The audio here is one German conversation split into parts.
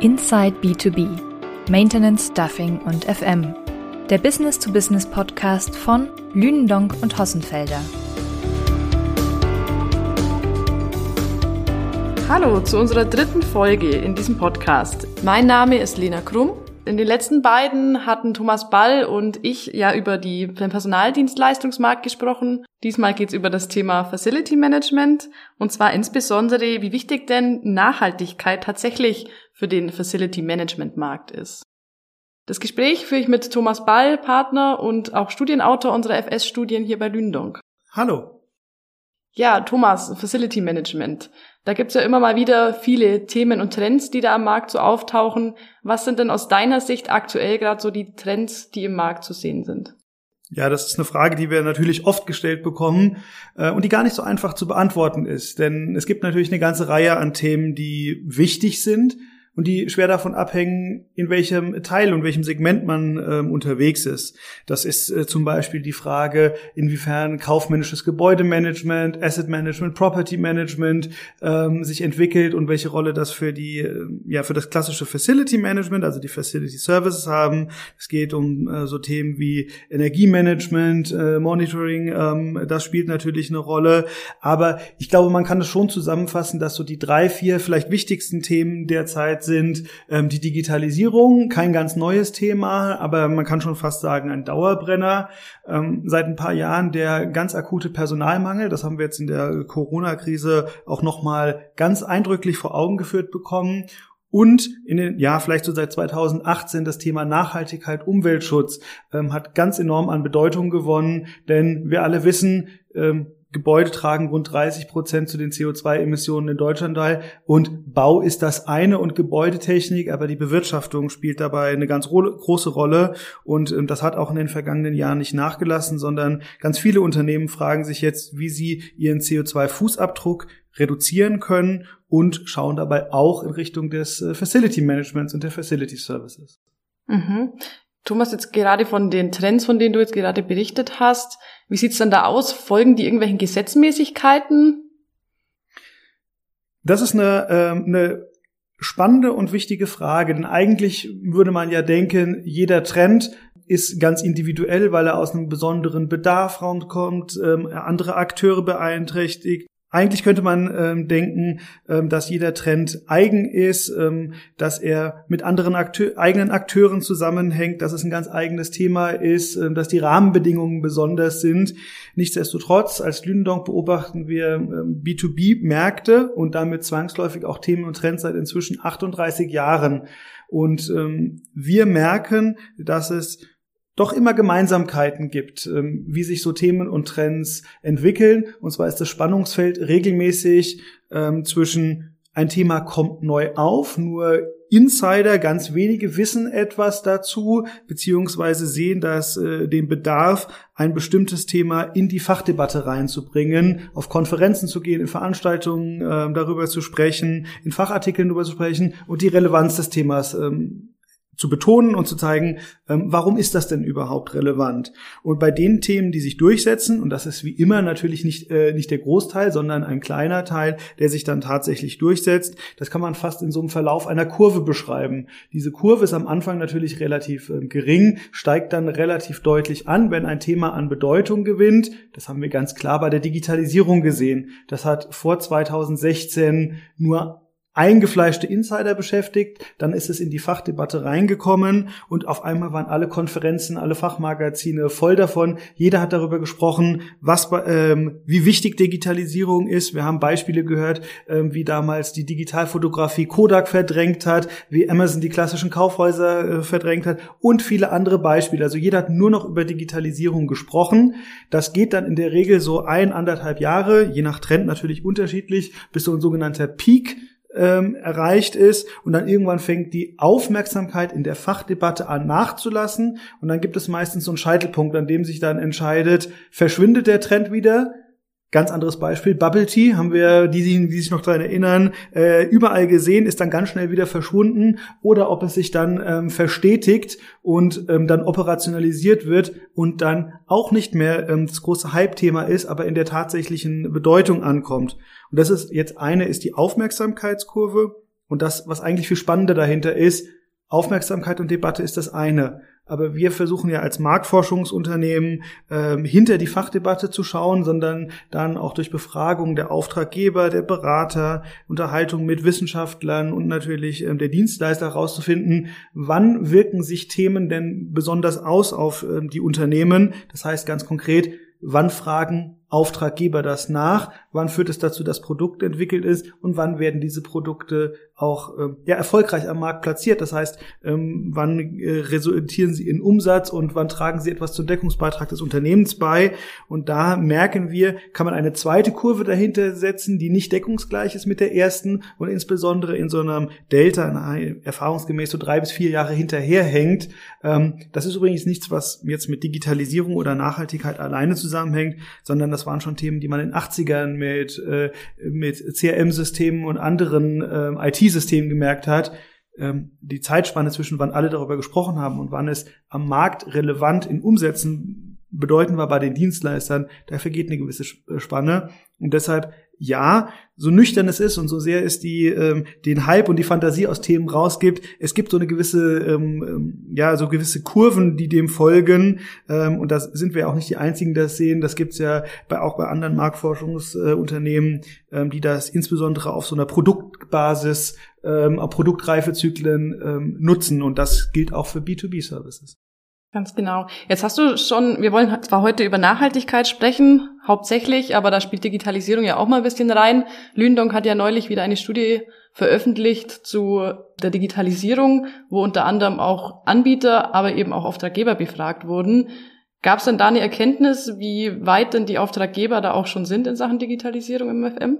Inside B2B, Maintenance, Stuffing und FM. Der Business-to-Business-Podcast von Lünendonk und Hossenfelder. Hallo zu unserer dritten Folge in diesem Podcast. Mein Name ist Lena Krumm. In den letzten beiden hatten Thomas Ball und ich ja über die, den Personaldienstleistungsmarkt gesprochen. Diesmal geht es über das Thema Facility Management und zwar insbesondere, wie wichtig denn Nachhaltigkeit tatsächlich für den Facility Management Markt ist. Das Gespräch führe ich mit Thomas Ball, Partner und auch Studienautor unserer FS-Studien hier bei Lündong. Hallo. Ja, Thomas, Facility Management. Da gibt's ja immer mal wieder viele Themen und Trends, die da am Markt so auftauchen. Was sind denn aus deiner Sicht aktuell gerade so die Trends, die im Markt zu sehen sind? Ja, das ist eine Frage, die wir natürlich oft gestellt bekommen äh, und die gar nicht so einfach zu beantworten ist. Denn es gibt natürlich eine ganze Reihe an Themen, die wichtig sind, und die schwer davon abhängen, in welchem Teil und welchem Segment man ähm, unterwegs ist. Das ist äh, zum Beispiel die Frage, inwiefern kaufmännisches Gebäudemanagement, Asset Management, Property Management ähm, sich entwickelt und welche Rolle das für die, äh, ja, für das klassische Facility Management, also die Facility Services haben. Es geht um äh, so Themen wie Energiemanagement, äh, Monitoring, ähm, das spielt natürlich eine Rolle. Aber ich glaube, man kann es schon zusammenfassen, dass so die drei, vier vielleicht wichtigsten Themen derzeit sind ähm, die Digitalisierung, kein ganz neues Thema, aber man kann schon fast sagen ein Dauerbrenner. Ähm, seit ein paar Jahren der ganz akute Personalmangel, das haben wir jetzt in der Corona-Krise auch nochmal ganz eindrücklich vor Augen geführt bekommen. Und in den, ja, vielleicht so seit 2018 das Thema Nachhaltigkeit, Umweltschutz ähm, hat ganz enorm an Bedeutung gewonnen, denn wir alle wissen, ähm, Gebäude tragen rund 30 Prozent zu den CO2-Emissionen in Deutschland bei. Und Bau ist das eine und Gebäudetechnik, aber die Bewirtschaftung spielt dabei eine ganz große Rolle. Und ähm, das hat auch in den vergangenen Jahren nicht nachgelassen, sondern ganz viele Unternehmen fragen sich jetzt, wie sie ihren CO2-Fußabdruck reduzieren können und schauen dabei auch in Richtung des äh, Facility Managements und der Facility Services. Mhm. Thomas, jetzt gerade von den Trends, von denen du jetzt gerade berichtet hast, wie sieht's dann da aus? Folgen die irgendwelchen Gesetzmäßigkeiten? Das ist eine, äh, eine spannende und wichtige Frage, denn eigentlich würde man ja denken, jeder Trend ist ganz individuell, weil er aus einem besonderen Bedarf kommt, ähm, andere Akteure beeinträchtigt. Eigentlich könnte man ähm, denken, ähm, dass jeder Trend eigen ist, ähm, dass er mit anderen Akteur eigenen Akteuren zusammenhängt, dass es ein ganz eigenes Thema ist, ähm, dass die Rahmenbedingungen besonders sind. Nichtsdestotrotz, als Lündonk beobachten wir ähm, B2B-Märkte und damit zwangsläufig auch Themen und Trends seit inzwischen 38 Jahren. Und ähm, wir merken, dass es doch immer Gemeinsamkeiten gibt, ähm, wie sich so Themen und Trends entwickeln. Und zwar ist das Spannungsfeld regelmäßig ähm, zwischen ein Thema kommt neu auf, nur Insider, ganz wenige wissen etwas dazu, beziehungsweise sehen das äh, den Bedarf, ein bestimmtes Thema in die Fachdebatte reinzubringen, auf Konferenzen zu gehen, in Veranstaltungen äh, darüber zu sprechen, in Fachartikeln darüber zu sprechen und die Relevanz des Themas ähm, zu betonen und zu zeigen, ähm, warum ist das denn überhaupt relevant? Und bei den Themen, die sich durchsetzen, und das ist wie immer natürlich nicht, äh, nicht der Großteil, sondern ein kleiner Teil, der sich dann tatsächlich durchsetzt, das kann man fast in so einem Verlauf einer Kurve beschreiben. Diese Kurve ist am Anfang natürlich relativ äh, gering, steigt dann relativ deutlich an, wenn ein Thema an Bedeutung gewinnt. Das haben wir ganz klar bei der Digitalisierung gesehen. Das hat vor 2016 nur eingefleischte Insider beschäftigt, dann ist es in die Fachdebatte reingekommen und auf einmal waren alle Konferenzen, alle Fachmagazine voll davon. Jeder hat darüber gesprochen, was, ähm, wie wichtig Digitalisierung ist. Wir haben Beispiele gehört, ähm, wie damals die Digitalfotografie Kodak verdrängt hat, wie Amazon die klassischen Kaufhäuser äh, verdrängt hat und viele andere Beispiele. Also jeder hat nur noch über Digitalisierung gesprochen. Das geht dann in der Regel so ein, anderthalb Jahre, je nach Trend natürlich unterschiedlich, bis so ein sogenannter Peak ähm, erreicht ist und dann irgendwann fängt die Aufmerksamkeit in der Fachdebatte an nachzulassen und dann gibt es meistens so einen Scheitelpunkt, an dem sich dann entscheidet, verschwindet der Trend wieder, Ganz anderes Beispiel, Bubble Tea haben wir, die, die sich noch daran erinnern, äh, überall gesehen, ist dann ganz schnell wieder verschwunden oder ob es sich dann ähm, verstetigt und ähm, dann operationalisiert wird und dann auch nicht mehr ähm, das große Hype-Thema ist, aber in der tatsächlichen Bedeutung ankommt. Und das ist jetzt eine ist die Aufmerksamkeitskurve Und das, was eigentlich viel spannender dahinter ist, Aufmerksamkeit und Debatte ist das eine. Aber wir versuchen ja als Marktforschungsunternehmen ähm, hinter die Fachdebatte zu schauen, sondern dann auch durch Befragung der Auftraggeber, der Berater, Unterhaltung mit Wissenschaftlern und natürlich ähm, der Dienstleister herauszufinden, wann wirken sich Themen denn besonders aus auf ähm, die Unternehmen. Das heißt ganz konkret, wann fragen Auftraggeber das nach, wann führt es dazu, dass Produkt entwickelt ist und wann werden diese Produkte auch äh, ja, erfolgreich am Markt platziert. Das heißt, ähm, wann äh, resultieren sie in Umsatz und wann tragen sie etwas zum Deckungsbeitrag des Unternehmens bei. Und da merken wir, kann man eine zweite Kurve dahinter setzen, die nicht deckungsgleich ist mit der ersten und insbesondere in so einem Delta, erfahrungsgemäß so drei bis vier Jahre hinterherhängt. Ähm, das ist übrigens nichts, was jetzt mit Digitalisierung oder Nachhaltigkeit alleine zusammenhängt, sondern das waren schon Themen, die man in den 80ern mit, äh, mit CRM-Systemen und anderen äh, IT-Systemen gemerkt hat. Ähm, die Zeitspanne zwischen wann alle darüber gesprochen haben und wann es am Markt relevant in Umsätzen bedeuten war bei den Dienstleistern, da vergeht eine gewisse Spanne. Und deshalb ja, so nüchtern es ist und so sehr es die ähm, den Hype und die Fantasie aus Themen rausgibt, es gibt so eine gewisse ähm, ähm, ja so gewisse Kurven, die dem folgen ähm, und da sind wir auch nicht die einzigen, die das sehen. Das gibt's ja bei, auch bei anderen Marktforschungsunternehmen, äh, ähm, die das insbesondere auf so einer Produktbasis, ähm, auf Produktreifezyklen ähm, nutzen und das gilt auch für B2B-Services. Ganz genau. Jetzt hast du schon, wir wollen zwar heute über Nachhaltigkeit sprechen, hauptsächlich, aber da spielt Digitalisierung ja auch mal ein bisschen rein. Lündong hat ja neulich wieder eine Studie veröffentlicht zu der Digitalisierung, wo unter anderem auch Anbieter, aber eben auch Auftraggeber befragt wurden. Gab es denn da eine Erkenntnis, wie weit denn die Auftraggeber da auch schon sind in Sachen Digitalisierung im FM?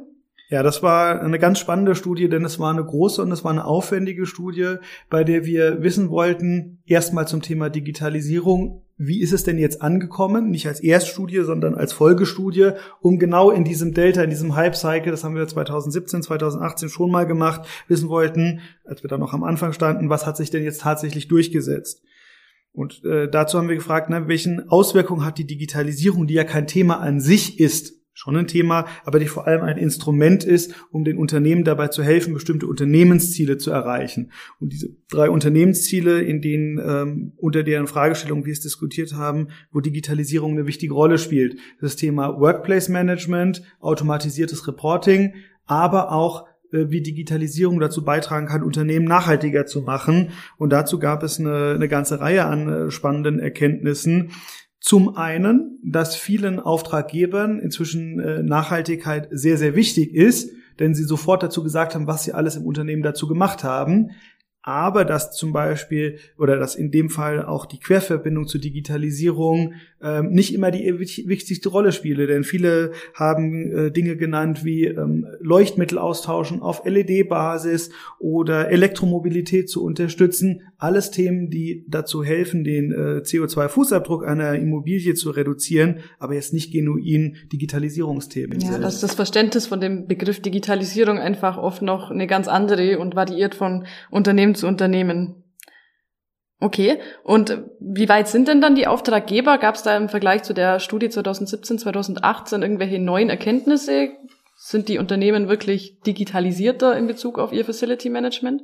Ja, das war eine ganz spannende Studie, denn es war eine große und es war eine aufwendige Studie, bei der wir wissen wollten, erstmal zum Thema Digitalisierung, wie ist es denn jetzt angekommen? Nicht als Erststudie, sondern als Folgestudie, um genau in diesem Delta, in diesem Hype-Cycle, das haben wir 2017, 2018 schon mal gemacht, wissen wollten, als wir da noch am Anfang standen, was hat sich denn jetzt tatsächlich durchgesetzt? Und äh, dazu haben wir gefragt, na, welchen Auswirkungen hat die Digitalisierung, die ja kein Thema an sich ist, schon ein Thema, aber die vor allem ein Instrument ist, um den Unternehmen dabei zu helfen, bestimmte Unternehmensziele zu erreichen. Und diese drei Unternehmensziele, in denen ähm, unter deren Fragestellung wir es diskutiert haben, wo Digitalisierung eine wichtige Rolle spielt, das Thema Workplace Management, automatisiertes Reporting, aber auch äh, wie Digitalisierung dazu beitragen kann, Unternehmen nachhaltiger zu machen. Und dazu gab es eine, eine ganze Reihe an äh, spannenden Erkenntnissen. Zum einen, dass vielen Auftraggebern inzwischen äh, Nachhaltigkeit sehr, sehr wichtig ist, denn sie sofort dazu gesagt haben, was sie alles im Unternehmen dazu gemacht haben aber dass zum Beispiel oder dass in dem Fall auch die Querverbindung zur Digitalisierung ähm, nicht immer die wichtigste Rolle spiele, denn viele haben äh, Dinge genannt wie ähm, Leuchtmittel austauschen auf LED-Basis oder Elektromobilität zu unterstützen, alles Themen, die dazu helfen, den äh, CO2-Fußabdruck einer Immobilie zu reduzieren, aber jetzt nicht genuin Digitalisierungsthemen. Ja, dass das Verständnis von dem Begriff Digitalisierung einfach oft noch eine ganz andere und variiert von Unternehmen zu Unternehmen. Okay, und wie weit sind denn dann die Auftraggeber? Gab es da im Vergleich zu der Studie 2017, 2018 irgendwelche neuen Erkenntnisse? Sind die Unternehmen wirklich digitalisierter in Bezug auf ihr Facility Management?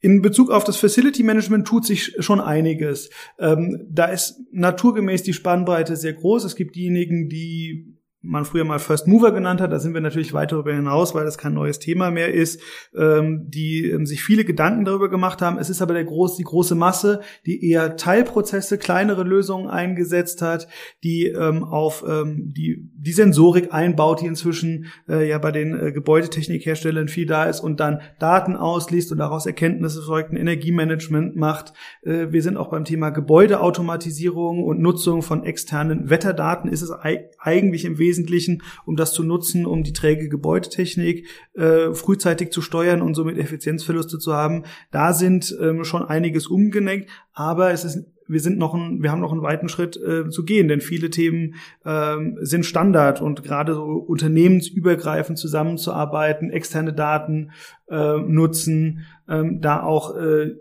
In Bezug auf das Facility Management tut sich schon einiges. Ähm, da ist naturgemäß die Spannbreite sehr groß. Es gibt diejenigen, die man früher mal First Mover genannt hat, da sind wir natürlich weit darüber hinaus, weil das kein neues Thema mehr ist, ähm, die ähm, sich viele Gedanken darüber gemacht haben. Es ist aber der groß, die große Masse, die eher Teilprozesse, kleinere Lösungen eingesetzt hat, die ähm, auf ähm, die, die Sensorik einbaut, die inzwischen äh, ja bei den äh, Gebäudetechnikherstellern viel da ist und dann Daten ausliest und daraus Erkenntnisse folgt, ein Energiemanagement macht. Äh, wir sind auch beim Thema Gebäudeautomatisierung und Nutzung von externen Wetterdaten ist es eigentlich im Wesentlichen Wesentlichen, um das zu nutzen, um die träge Gebäudetechnik äh, frühzeitig zu steuern und somit Effizienzverluste zu haben. Da sind ähm, schon einiges umgelenkt, aber es ist wir sind noch ein, wir haben noch einen weiten Schritt äh, zu gehen, denn viele Themen ähm, sind Standard und gerade so unternehmensübergreifend zusammenzuarbeiten, externe Daten äh, nutzen, ähm, da auch äh,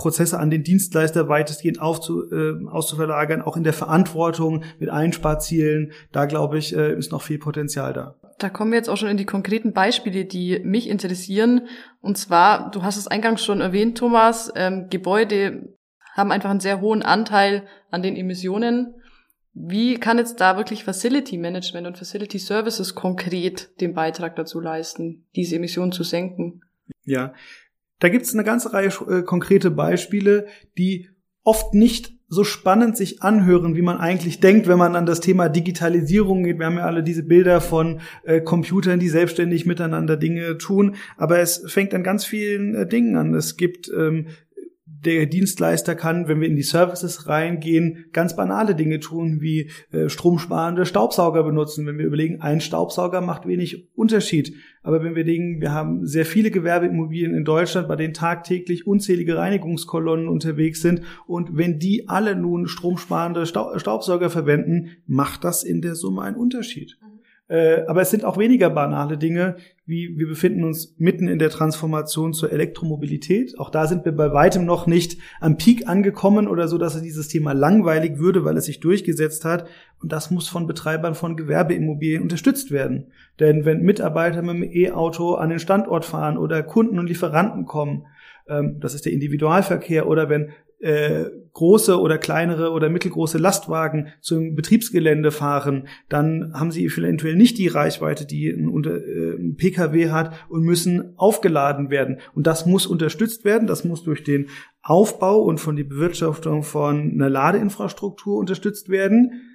Prozesse an den Dienstleister weitestgehend aufzu, äh, auszuverlagern, auch in der Verantwortung mit Einsparzielen. Da glaube ich, äh, ist noch viel Potenzial da. Da kommen wir jetzt auch schon in die konkreten Beispiele, die mich interessieren. Und zwar, du hast es eingangs schon erwähnt, Thomas, ähm, Gebäude haben einfach einen sehr hohen Anteil an den Emissionen. Wie kann jetzt da wirklich Facility Management und Facility Services konkret den Beitrag dazu leisten, diese Emissionen zu senken? Ja, da gibt es eine ganze Reihe äh, konkrete Beispiele, die oft nicht so spannend sich anhören, wie man eigentlich denkt, wenn man an das Thema Digitalisierung geht. Wir haben ja alle diese Bilder von äh, Computern, die selbstständig miteinander Dinge tun, aber es fängt an ganz vielen äh, Dingen an. Es gibt ähm, der Dienstleister kann, wenn wir in die Services reingehen, ganz banale Dinge tun, wie äh, stromsparende Staubsauger benutzen. Wenn wir überlegen, ein Staubsauger macht wenig Unterschied. Aber wenn wir denken, wir haben sehr viele Gewerbeimmobilien in Deutschland, bei denen tagtäglich unzählige Reinigungskolonnen unterwegs sind. Und wenn die alle nun stromsparende Staubsauger verwenden, macht das in der Summe einen Unterschied. Äh, aber es sind auch weniger banale Dinge, wie wir befinden uns mitten in der Transformation zur Elektromobilität. Auch da sind wir bei weitem noch nicht am Peak angekommen oder so, dass dieses Thema langweilig würde, weil es sich durchgesetzt hat. Und das muss von Betreibern von Gewerbeimmobilien unterstützt werden. Denn wenn Mitarbeiter mit dem E-Auto an den Standort fahren oder Kunden und Lieferanten kommen, ähm, das ist der Individualverkehr, oder wenn äh, große oder kleinere oder mittelgroße Lastwagen zum Betriebsgelände fahren, dann haben sie eventuell nicht die Reichweite, die ein, äh, ein PKW hat und müssen aufgeladen werden. Und das muss unterstützt werden. Das muss durch den Aufbau und von die Bewirtschaftung von einer Ladeinfrastruktur unterstützt werden.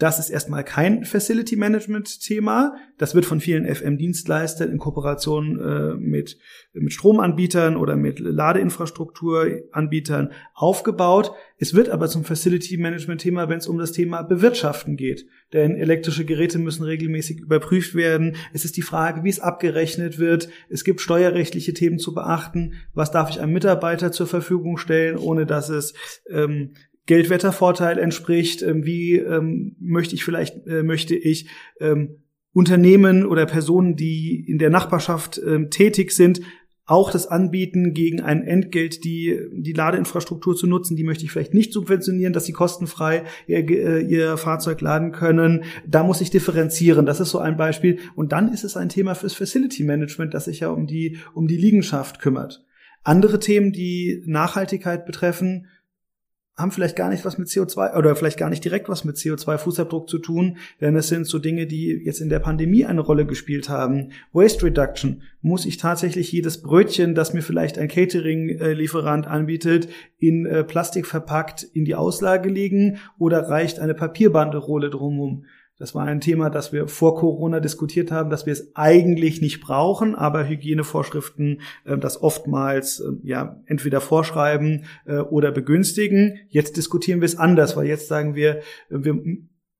Das ist erstmal kein Facility Management Thema. Das wird von vielen FM-Dienstleistern in Kooperation äh, mit, mit Stromanbietern oder mit Ladeinfrastrukturanbietern aufgebaut. Es wird aber zum Facility Management Thema, wenn es um das Thema Bewirtschaften geht. Denn elektrische Geräte müssen regelmäßig überprüft werden. Es ist die Frage, wie es abgerechnet wird. Es gibt steuerrechtliche Themen zu beachten. Was darf ich einem Mitarbeiter zur Verfügung stellen, ohne dass es ähm, Geldwettervorteil entspricht, ähm, wie ähm, möchte ich vielleicht, äh, möchte ich ähm, Unternehmen oder Personen, die in der Nachbarschaft ähm, tätig sind, auch das anbieten, gegen ein Entgelt die, die Ladeinfrastruktur zu nutzen. Die möchte ich vielleicht nicht subventionieren, dass sie kostenfrei ihr, äh, ihr Fahrzeug laden können. Da muss ich differenzieren. Das ist so ein Beispiel. Und dann ist es ein Thema fürs Facility Management, das sich ja um die, um die Liegenschaft kümmert. Andere Themen, die Nachhaltigkeit betreffen, haben vielleicht gar nicht was mit CO2 oder vielleicht gar nicht direkt was mit CO2-Fußabdruck zu tun, denn es sind so Dinge, die jetzt in der Pandemie eine Rolle gespielt haben. Waste Reduction. Muss ich tatsächlich jedes Brötchen, das mir vielleicht ein Catering-Lieferant anbietet, in äh, Plastik verpackt in die Auslage legen oder reicht eine Papierbanderole drumherum? Das war ein Thema, das wir vor Corona diskutiert haben, dass wir es eigentlich nicht brauchen, aber Hygienevorschriften äh, das oftmals äh, ja entweder vorschreiben äh, oder begünstigen. Jetzt diskutieren wir es anders, weil jetzt sagen wir, äh, wir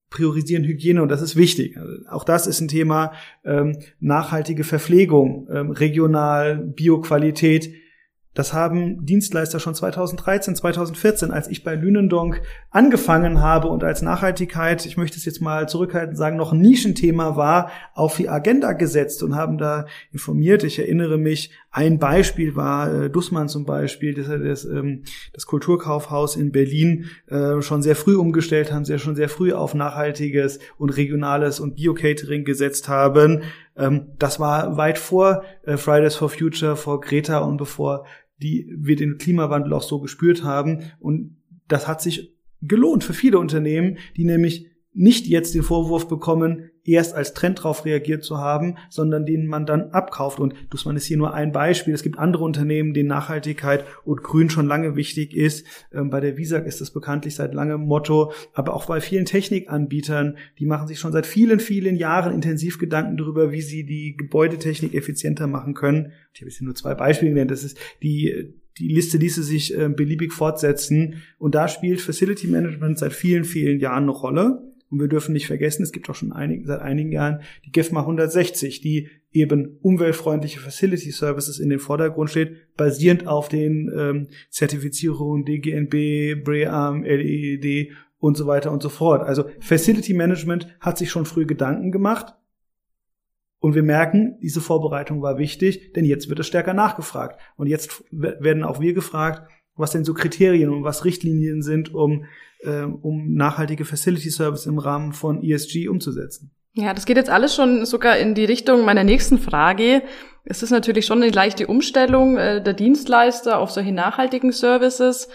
priorisieren Hygiene und das ist wichtig. Also auch das ist ein Thema ähm, nachhaltige Verpflegung, ähm, regional, Bioqualität das haben Dienstleister schon 2013, 2014, als ich bei Lünendonk angefangen habe und als Nachhaltigkeit, ich möchte es jetzt mal zurückhalten sagen, noch ein Nischenthema war, auf die Agenda gesetzt und haben da informiert. Ich erinnere mich, ein Beispiel war äh, Dussmann zum Beispiel, das, das, ähm, das Kulturkaufhaus in Berlin äh, schon sehr früh umgestellt haben, sehr schon sehr früh auf nachhaltiges und regionales und Bio-Catering gesetzt haben. Ähm, das war weit vor äh, Fridays for Future, vor Greta und bevor die wir den Klimawandel auch so gespürt haben. Und das hat sich gelohnt für viele Unternehmen, die nämlich nicht jetzt den Vorwurf bekommen, erst als Trend drauf reagiert zu haben, sondern den man dann abkauft. Und Dussmann ist hier nur ein Beispiel. Es gibt andere Unternehmen, denen Nachhaltigkeit und Grün schon lange wichtig ist. Ähm, bei der Visag ist das bekanntlich seit langem Motto, aber auch bei vielen Technikanbietern, die machen sich schon seit vielen, vielen Jahren intensiv Gedanken darüber, wie sie die Gebäudetechnik effizienter machen können. Ich habe jetzt nur zwei Beispiele genannt. Das ist die die Liste ließe sich äh, beliebig fortsetzen. Und da spielt Facility Management seit vielen, vielen Jahren eine Rolle. Und wir dürfen nicht vergessen, es gibt auch schon einig, seit einigen Jahren die GEFMA 160, die eben umweltfreundliche Facility Services in den Vordergrund steht, basierend auf den ähm, Zertifizierungen DGNB, BREAM, LED und so weiter und so fort. Also Facility Management hat sich schon früh Gedanken gemacht. Und wir merken, diese Vorbereitung war wichtig, denn jetzt wird es stärker nachgefragt. Und jetzt werden auch wir gefragt, was denn so Kriterien und was Richtlinien sind, um, äh, um nachhaltige Facility Service im Rahmen von ESG umzusetzen. Ja, das geht jetzt alles schon sogar in die Richtung meiner nächsten Frage. Es ist natürlich schon eine leichte Umstellung äh, der Dienstleister auf solche nachhaltigen Services.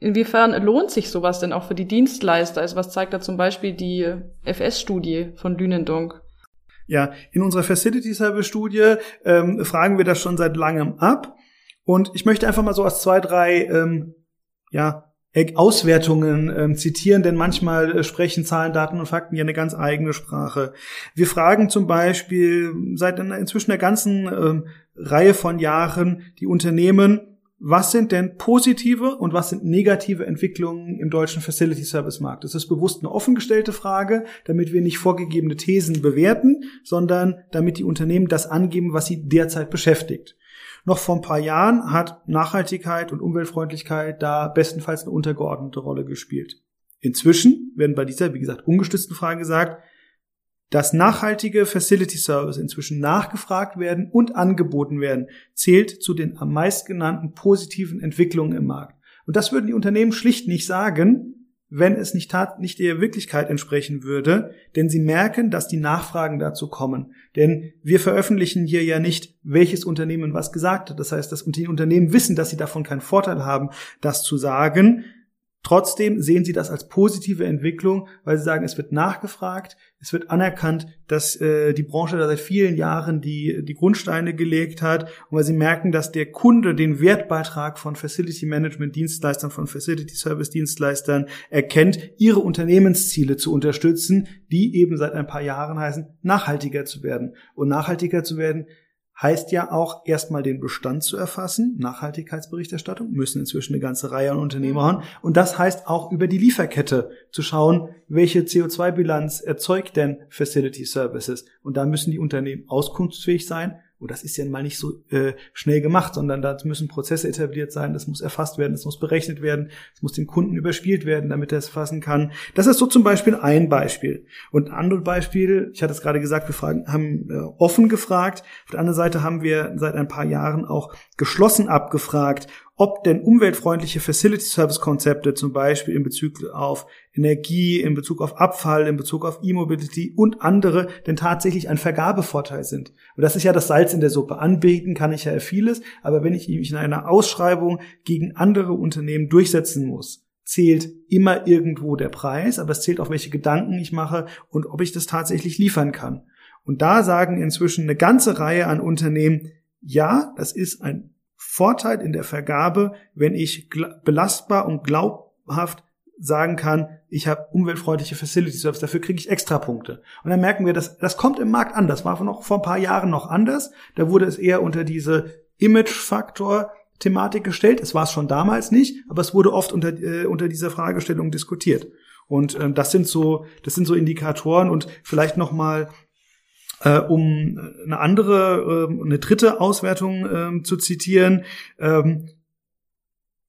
Inwiefern lohnt sich sowas denn auch für die Dienstleister? Also was zeigt da zum Beispiel die FS-Studie von Lünendonk? Ja, in unserer Facility Service Studie ähm, fragen wir das schon seit langem ab. Und ich möchte einfach mal so aus zwei, drei ähm, ja, Auswertungen ähm, zitieren, denn manchmal äh, sprechen Zahlen, Daten und Fakten ja eine ganz eigene Sprache. Wir fragen zum Beispiel seit inzwischen einer ganzen ähm, Reihe von Jahren die Unternehmen, was sind denn positive und was sind negative Entwicklungen im deutschen Facility Service Markt? Das ist bewusst eine offengestellte Frage, damit wir nicht vorgegebene Thesen bewerten, sondern damit die Unternehmen das angeben, was sie derzeit beschäftigt. Noch vor ein paar Jahren hat Nachhaltigkeit und Umweltfreundlichkeit da bestenfalls eine untergeordnete Rolle gespielt. Inzwischen werden bei dieser, wie gesagt, ungestützten Frage gesagt, dass nachhaltige Facility Service inzwischen nachgefragt werden und angeboten werden, zählt zu den am meist genannten positiven Entwicklungen im Markt. Und das würden die Unternehmen schlicht nicht sagen, wenn es nicht, tat, nicht der Wirklichkeit entsprechen würde, denn sie merken, dass die Nachfragen dazu kommen. Denn wir veröffentlichen hier ja nicht, welches Unternehmen was gesagt hat. Das heißt, dass die Unternehmen wissen, dass sie davon keinen Vorteil haben, das zu sagen. Trotzdem sehen sie das als positive Entwicklung, weil sie sagen, es wird nachgefragt, es wird anerkannt, dass äh, die Branche da seit vielen Jahren die, die Grundsteine gelegt hat und weil sie merken, dass der Kunde den Wertbeitrag von Facility Management Dienstleistern, von Facility Service Dienstleistern erkennt, ihre Unternehmensziele zu unterstützen, die eben seit ein paar Jahren heißen, nachhaltiger zu werden. Und nachhaltiger zu werden heißt ja auch erstmal den Bestand zu erfassen. Nachhaltigkeitsberichterstattung müssen inzwischen eine ganze Reihe an Unternehmen haben. Und das heißt auch über die Lieferkette zu schauen, welche CO2-Bilanz erzeugt denn Facility Services. Und da müssen die Unternehmen auskunftsfähig sein und das ist ja mal nicht so äh, schnell gemacht, sondern da müssen Prozesse etabliert sein, das muss erfasst werden, das muss berechnet werden, es muss dem Kunden überspielt werden, damit er es fassen kann. Das ist so zum Beispiel ein Beispiel. Und ein anderes Beispiel, ich hatte es gerade gesagt, wir fragen, haben äh, offen gefragt. Auf der anderen Seite haben wir seit ein paar Jahren auch geschlossen abgefragt, ob denn umweltfreundliche Facility Service Konzepte zum Beispiel in Bezug auf Energie, in Bezug auf Abfall, in Bezug auf E-Mobility und andere denn tatsächlich ein Vergabevorteil sind. Und das ist ja das Salz in der Suppe. Anbieten kann ich ja vieles, aber wenn ich mich in einer Ausschreibung gegen andere Unternehmen durchsetzen muss, zählt immer irgendwo der Preis, aber es zählt auch, welche Gedanken ich mache und ob ich das tatsächlich liefern kann. Und da sagen inzwischen eine ganze Reihe an Unternehmen, ja, das ist ein Vorteil in der Vergabe, wenn ich belastbar und glaubhaft sagen kann, ich habe umweltfreundliche Facility Service, dafür kriege ich extra Punkte. Und dann merken wir, dass das kommt im Markt an. Das war noch vor ein paar Jahren noch anders. Da wurde es eher unter diese Image-Faktor Thematik gestellt. Es war es schon damals nicht, aber es wurde oft unter, äh, unter dieser Fragestellung diskutiert. Und ähm, das sind so, das sind so Indikatoren und vielleicht noch mal äh, um eine andere, äh, eine dritte Auswertung äh, zu zitieren, ähm,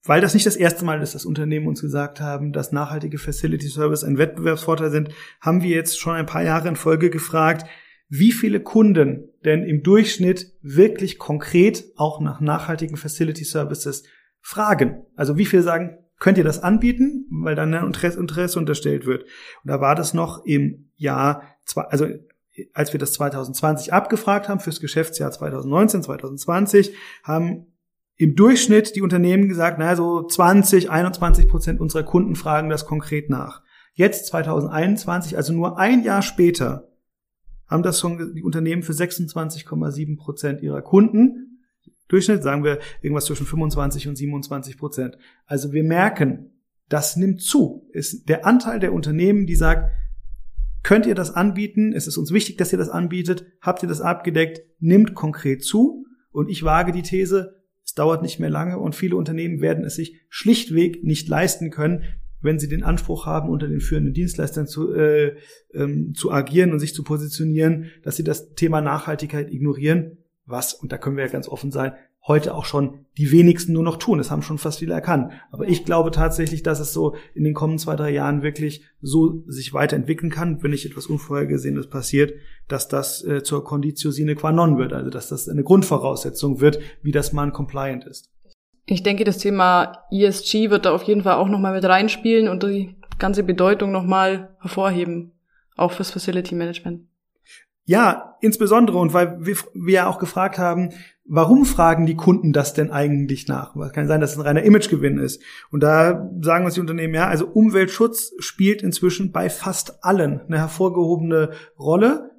weil das nicht das erste Mal ist, dass Unternehmen uns gesagt haben, dass nachhaltige Facility Service ein Wettbewerbsvorteil sind, haben wir jetzt schon ein paar Jahre in Folge gefragt, wie viele Kunden denn im Durchschnitt wirklich konkret auch nach nachhaltigen Facility Services fragen. Also wie viele sagen, könnt ihr das anbieten, weil dann ein Interesse, unterstellt wird. Und da war das noch im Jahr, also als wir das 2020 abgefragt haben fürs Geschäftsjahr 2019, 2020, haben im Durchschnitt die Unternehmen gesagt, naja, so 20, 21 Prozent unserer Kunden fragen das konkret nach. Jetzt 2021, also nur ein Jahr später, haben das schon die Unternehmen für 26,7 Prozent ihrer Kunden. Durchschnitt sagen wir irgendwas zwischen 25 und 27 Prozent. Also wir merken, das nimmt zu. Ist der Anteil der Unternehmen, die sagt, Könnt ihr das anbieten? Es ist uns wichtig, dass ihr das anbietet. Habt ihr das abgedeckt? Nimmt konkret zu. Und ich wage die These, es dauert nicht mehr lange und viele Unternehmen werden es sich schlichtweg nicht leisten können, wenn sie den Anspruch haben, unter den führenden Dienstleistern zu, äh, ähm, zu agieren und sich zu positionieren, dass sie das Thema Nachhaltigkeit ignorieren, was, und da können wir ja ganz offen sein, heute auch schon die wenigsten nur noch tun. Es haben schon fast viele erkannt. Aber ich glaube tatsächlich, dass es so in den kommenden zwei, drei Jahren wirklich so sich weiterentwickeln kann, wenn nicht etwas Unvorhergesehenes passiert, dass das äh, zur Conditio sine qua non wird. Also, dass das eine Grundvoraussetzung wird, wie das man compliant ist. Ich denke, das Thema ESG wird da auf jeden Fall auch nochmal mit reinspielen und die ganze Bedeutung nochmal hervorheben, auch fürs Facility Management. Ja, insbesondere und weil wir, wir ja auch gefragt haben, warum fragen die Kunden das denn eigentlich nach? Es kann sein, dass es ein reiner Imagegewinn ist. Und da sagen uns die Unternehmen, ja, also Umweltschutz spielt inzwischen bei fast allen eine hervorgehobene Rolle.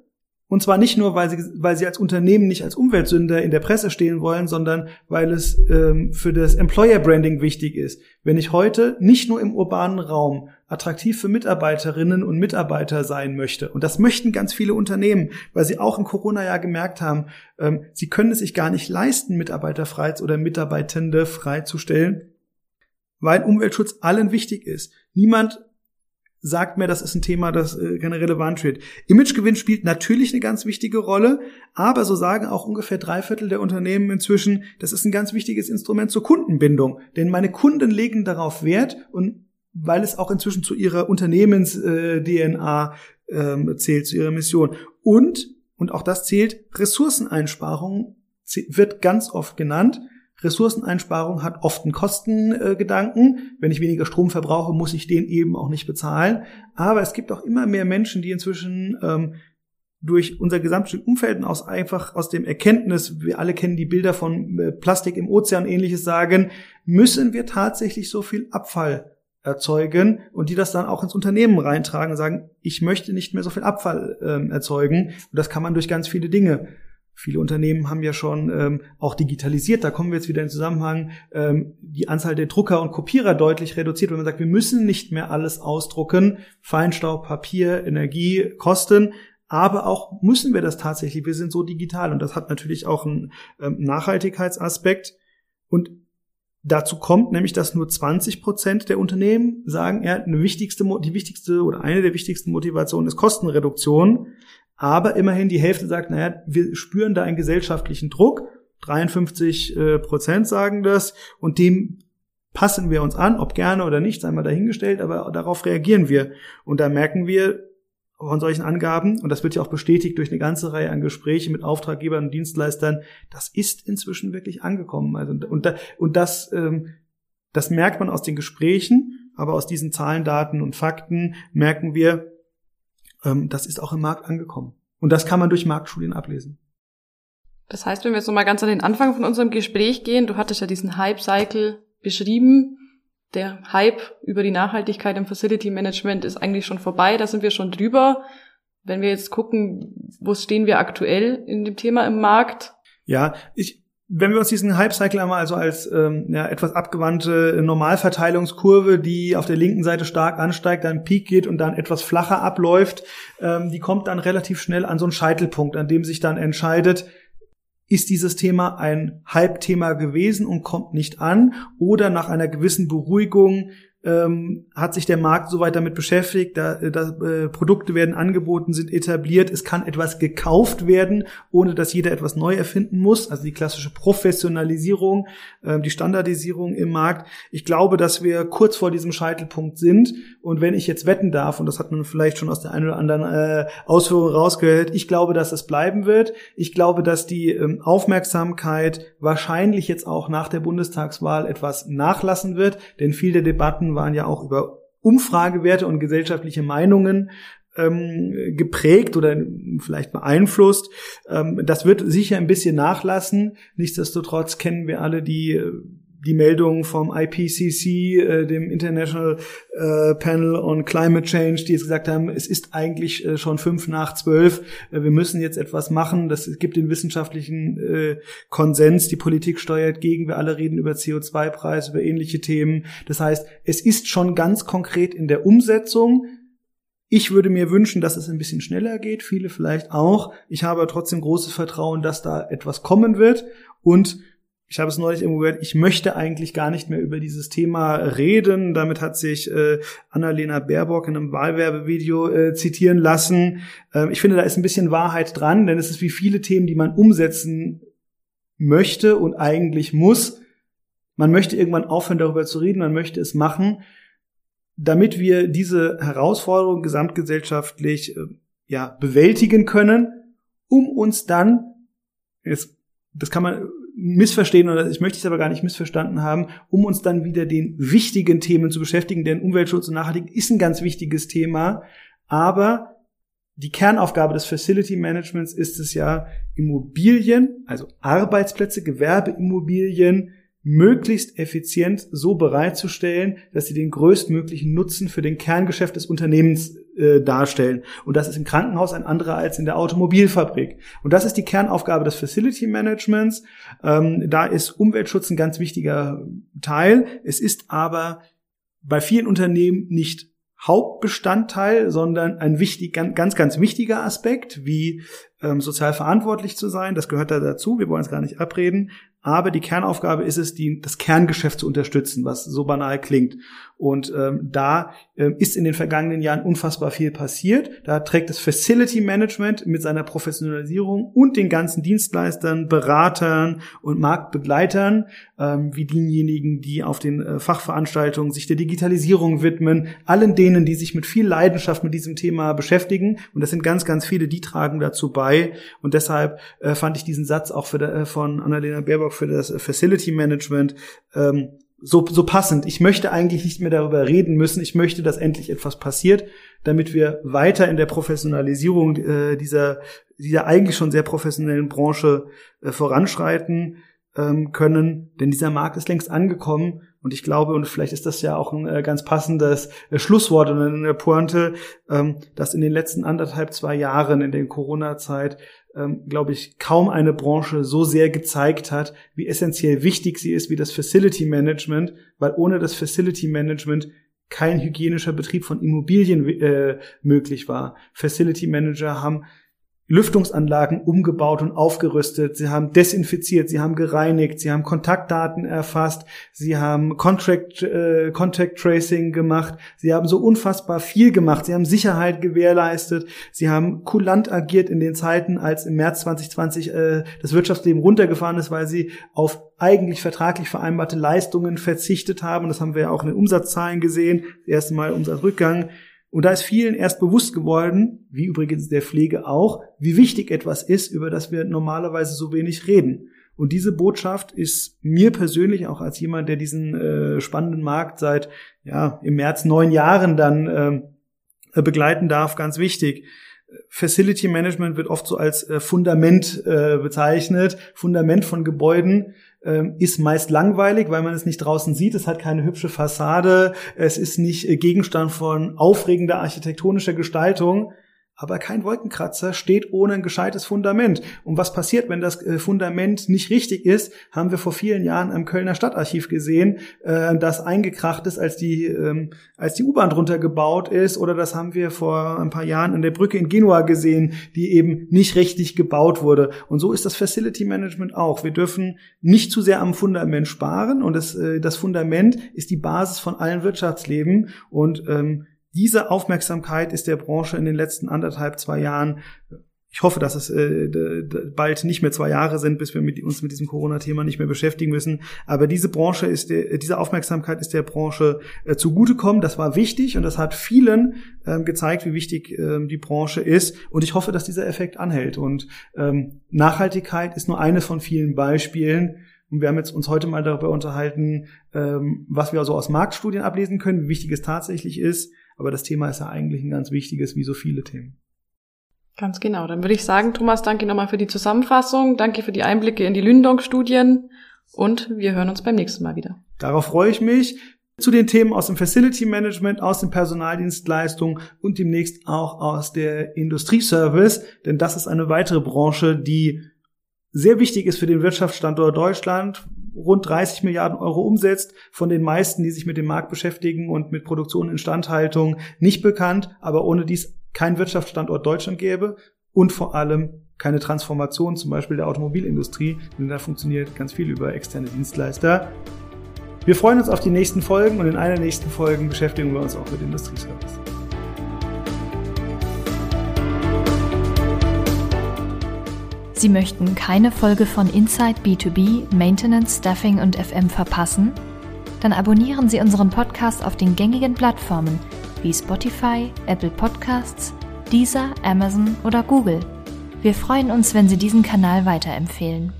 Und zwar nicht nur, weil sie, weil sie als Unternehmen nicht als Umweltsünder in der Presse stehen wollen, sondern weil es ähm, für das Employer Branding wichtig ist. Wenn ich heute nicht nur im urbanen Raum attraktiv für Mitarbeiterinnen und Mitarbeiter sein möchte, und das möchten ganz viele Unternehmen, weil sie auch im Corona-Jahr gemerkt haben, ähm, sie können es sich gar nicht leisten, Mitarbeiter frei oder Mitarbeitende freizustellen, weil Umweltschutz allen wichtig ist. Niemand sagt mir, das ist ein Thema, das äh, keine Relevanz wird. Imagegewinn spielt natürlich eine ganz wichtige Rolle, aber so sagen auch ungefähr drei Viertel der Unternehmen inzwischen, das ist ein ganz wichtiges Instrument zur Kundenbindung. Denn meine Kunden legen darauf Wert und weil es auch inzwischen zu ihrer Unternehmens-DNA äh, ähm, zählt, zu ihrer Mission. Und, und auch das zählt, Ressourceneinsparung wird ganz oft genannt. Ressourceneinsparung hat oft einen Kostengedanken. Wenn ich weniger Strom verbrauche, muss ich den eben auch nicht bezahlen. Aber es gibt auch immer mehr Menschen, die inzwischen ähm, durch unser gesamtes Umfeld und aus einfach aus dem Erkenntnis, wir alle kennen die Bilder von äh, Plastik im Ozean ähnliches sagen, müssen wir tatsächlich so viel Abfall erzeugen und die das dann auch ins Unternehmen reintragen und sagen, ich möchte nicht mehr so viel Abfall ähm, erzeugen. Und das kann man durch ganz viele Dinge Viele Unternehmen haben ja schon ähm, auch digitalisiert, da kommen wir jetzt wieder in Zusammenhang, ähm, die Anzahl der Drucker und Kopierer deutlich reduziert, wenn man sagt, wir müssen nicht mehr alles ausdrucken, Feinstaub, Papier, Energie, Kosten, aber auch müssen wir das tatsächlich, wir sind so digital und das hat natürlich auch einen ähm, Nachhaltigkeitsaspekt. Und Dazu kommt nämlich, dass nur 20 Prozent der Unternehmen sagen, ja, eine wichtigste, die wichtigste oder eine der wichtigsten Motivationen ist Kostenreduktion. Aber immerhin die Hälfte sagt, naja, wir spüren da einen gesellschaftlichen Druck. 53 äh, Prozent sagen das und dem passen wir uns an, ob gerne oder nicht, sei mal dahingestellt, aber darauf reagieren wir. Und da merken wir von solchen Angaben, und das wird ja auch bestätigt durch eine ganze Reihe an Gesprächen mit Auftraggebern und Dienstleistern, das ist inzwischen wirklich angekommen. Also, und, da, und das, ähm, das merkt man aus den Gesprächen, aber aus diesen Zahlen, Daten und Fakten merken wir, das ist auch im Markt angekommen. Und das kann man durch Marktstudien ablesen. Das heißt, wenn wir jetzt nochmal ganz an den Anfang von unserem Gespräch gehen, du hattest ja diesen Hype-Cycle beschrieben. Der Hype über die Nachhaltigkeit im Facility Management ist eigentlich schon vorbei, da sind wir schon drüber. Wenn wir jetzt gucken, wo stehen wir aktuell in dem Thema im Markt? Ja, ich, wenn wir uns diesen Hype-Cycle einmal also als ähm, ja, etwas abgewandte Normalverteilungskurve, die auf der linken Seite stark ansteigt, dann Peak geht und dann etwas flacher abläuft, ähm, die kommt dann relativ schnell an so einen Scheitelpunkt, an dem sich dann entscheidet, ist dieses Thema ein Hype-Thema gewesen und kommt nicht an? Oder nach einer gewissen Beruhigung ähm, hat sich der Markt soweit damit beschäftigt, da, äh, da äh, Produkte werden angeboten, sind etabliert, es kann etwas gekauft werden, ohne dass jeder etwas neu erfinden muss, also die klassische Professionalisierung, äh, die Standardisierung im Markt. Ich glaube, dass wir kurz vor diesem Scheitelpunkt sind und wenn ich jetzt wetten darf, und das hat man vielleicht schon aus der einen oder anderen äh, Ausführung rausgehört, ich glaube, dass es bleiben wird. Ich glaube, dass die ähm, Aufmerksamkeit wahrscheinlich jetzt auch nach der Bundestagswahl etwas nachlassen wird, denn viel der Debatten waren ja auch über Umfragewerte und gesellschaftliche Meinungen ähm, geprägt oder vielleicht beeinflusst. Ähm, das wird sicher ein bisschen nachlassen. Nichtsdestotrotz kennen wir alle die die Meldungen vom IPCC, äh, dem International äh, Panel on Climate Change, die jetzt gesagt haben, es ist eigentlich äh, schon fünf nach zwölf, äh, wir müssen jetzt etwas machen. Das gibt den wissenschaftlichen äh, Konsens, die Politik steuert gegen, wir alle reden über CO2-Preis, über ähnliche Themen. Das heißt, es ist schon ganz konkret in der Umsetzung. Ich würde mir wünschen, dass es ein bisschen schneller geht, viele vielleicht auch. Ich habe trotzdem großes Vertrauen, dass da etwas kommen wird und ich habe es neulich irgendwo gehört, ich möchte eigentlich gar nicht mehr über dieses Thema reden. Damit hat sich äh, Annalena Baerbock in einem Wahlwerbevideo äh, zitieren lassen. Ähm, ich finde, da ist ein bisschen Wahrheit dran, denn es ist wie viele Themen, die man umsetzen möchte und eigentlich muss. Man möchte irgendwann aufhören, darüber zu reden, man möchte es machen, damit wir diese Herausforderung gesamtgesellschaftlich äh, ja, bewältigen können, um uns dann, jetzt, das kann man missverstehen oder ich möchte es aber gar nicht missverstanden haben, um uns dann wieder den wichtigen Themen zu beschäftigen, denn Umweltschutz und Nachhaltigkeit ist ein ganz wichtiges Thema, aber die Kernaufgabe des Facility Managements ist es ja, Immobilien, also Arbeitsplätze, Gewerbeimmobilien möglichst effizient so bereitzustellen, dass sie den größtmöglichen Nutzen für den Kerngeschäft des Unternehmens äh, darstellen. Und das ist im Krankenhaus ein anderer als in der Automobilfabrik. Und das ist die Kernaufgabe des Facility Managements. Ähm, da ist Umweltschutz ein ganz wichtiger Teil. Es ist aber bei vielen Unternehmen nicht Hauptbestandteil, sondern ein wichtig, ganz, ganz wichtiger Aspekt, wie ähm, sozial verantwortlich zu sein. Das gehört da dazu. Wir wollen es gar nicht abreden. Aber die Kernaufgabe ist es, die, das Kerngeschäft zu unterstützen, was so banal klingt. Und ähm, da ähm, ist in den vergangenen Jahren unfassbar viel passiert. Da trägt das Facility Management mit seiner Professionalisierung und den ganzen Dienstleistern, Beratern und Marktbegleitern, ähm, wie diejenigen, die auf den äh, Fachveranstaltungen sich der Digitalisierung widmen, allen denen, die sich mit viel Leidenschaft mit diesem Thema beschäftigen. Und das sind ganz, ganz viele, die tragen dazu bei. Und deshalb äh, fand ich diesen Satz auch für äh, von Annalena Baerbock für das Facility Management ähm, so, so passend. Ich möchte eigentlich nicht mehr darüber reden müssen. Ich möchte, dass endlich etwas passiert, damit wir weiter in der Professionalisierung äh, dieser, dieser eigentlich schon sehr professionellen Branche äh, voranschreiten ähm, können. Denn dieser Markt ist längst angekommen. Und ich glaube, und vielleicht ist das ja auch ein äh, ganz passendes äh, Schlusswort und eine Pointe, ähm, dass in den letzten anderthalb, zwei Jahren in der Corona-Zeit ähm, glaube ich, kaum eine Branche so sehr gezeigt hat, wie essentiell wichtig sie ist wie das Facility Management, weil ohne das Facility Management kein hygienischer Betrieb von Immobilien äh, möglich war. Facility Manager haben Lüftungsanlagen umgebaut und aufgerüstet, sie haben desinfiziert, sie haben gereinigt, sie haben Kontaktdaten erfasst, sie haben Contract, äh, Contact Tracing gemacht, sie haben so unfassbar viel gemacht, sie haben Sicherheit gewährleistet, sie haben kulant agiert in den Zeiten, als im März 2020 äh, das Wirtschaftsleben runtergefahren ist, weil sie auf eigentlich vertraglich vereinbarte Leistungen verzichtet haben. Das haben wir ja auch in den Umsatzzahlen gesehen. Das erste Mal Umsatzrückgang. Und da ist vielen erst bewusst geworden, wie übrigens der Pflege auch, wie wichtig etwas ist, über das wir normalerweise so wenig reden. Und diese Botschaft ist mir persönlich auch als jemand, der diesen äh, spannenden Markt seit ja im März neun Jahren dann äh, begleiten darf, ganz wichtig. Facility Management wird oft so als äh, Fundament äh, bezeichnet, Fundament von Gebäuden ähm, ist meist langweilig, weil man es nicht draußen sieht. Es hat keine hübsche Fassade. Es ist nicht äh, Gegenstand von aufregender architektonischer Gestaltung aber kein Wolkenkratzer steht ohne ein gescheites Fundament. Und was passiert, wenn das äh, Fundament nicht richtig ist, haben wir vor vielen Jahren am Kölner Stadtarchiv gesehen, äh, das eingekracht ist, als die, ähm, als die U-Bahn drunter gebaut ist. Oder das haben wir vor ein paar Jahren an der Brücke in Genua gesehen, die eben nicht richtig gebaut wurde. Und so ist das Facility Management auch. Wir dürfen nicht zu sehr am Fundament sparen. Und das, äh, das Fundament ist die Basis von allen Wirtschaftsleben. Und ähm, diese Aufmerksamkeit ist der Branche in den letzten anderthalb, zwei Jahren ich hoffe, dass es äh, bald nicht mehr zwei Jahre sind, bis wir mit, uns mit diesem Corona-Thema nicht mehr beschäftigen müssen. Aber diese Branche ist, der, diese Aufmerksamkeit ist der Branche äh, zugutekommen. Das war wichtig und das hat vielen ähm, gezeigt, wie wichtig ähm, die Branche ist. Und ich hoffe, dass dieser Effekt anhält. Und ähm, Nachhaltigkeit ist nur eines von vielen Beispielen. Und wir haben jetzt uns heute mal darüber unterhalten, ähm, was wir also aus Marktstudien ablesen können, wie wichtig es tatsächlich ist. Aber das Thema ist ja eigentlich ein ganz wichtiges, wie so viele Themen. Ganz genau. Dann würde ich sagen, Thomas, danke nochmal für die Zusammenfassung. Danke für die Einblicke in die Lündong-Studien. Und wir hören uns beim nächsten Mal wieder. Darauf freue ich mich. Zu den Themen aus dem Facility Management, aus den Personaldienstleistungen und demnächst auch aus der Industrieservice. Denn das ist eine weitere Branche, die sehr wichtig ist für den Wirtschaftsstandort Deutschland, rund 30 Milliarden Euro umsetzt, von den meisten, die sich mit dem Markt beschäftigen und mit Produktion und Instandhaltung, nicht bekannt, aber ohne dies kein Wirtschaftsstandort Deutschland gäbe und vor allem keine Transformation zum Beispiel der Automobilindustrie, denn da funktioniert ganz viel über externe Dienstleister. Wir freuen uns auf die nächsten Folgen und in einer nächsten Folgen beschäftigen wir uns auch mit Industrieservice. Sie möchten keine Folge von Inside B2B, Maintenance, Staffing und FM verpassen? Dann abonnieren Sie unseren Podcast auf den gängigen Plattformen wie Spotify, Apple Podcasts, Deezer, Amazon oder Google. Wir freuen uns, wenn Sie diesen Kanal weiterempfehlen.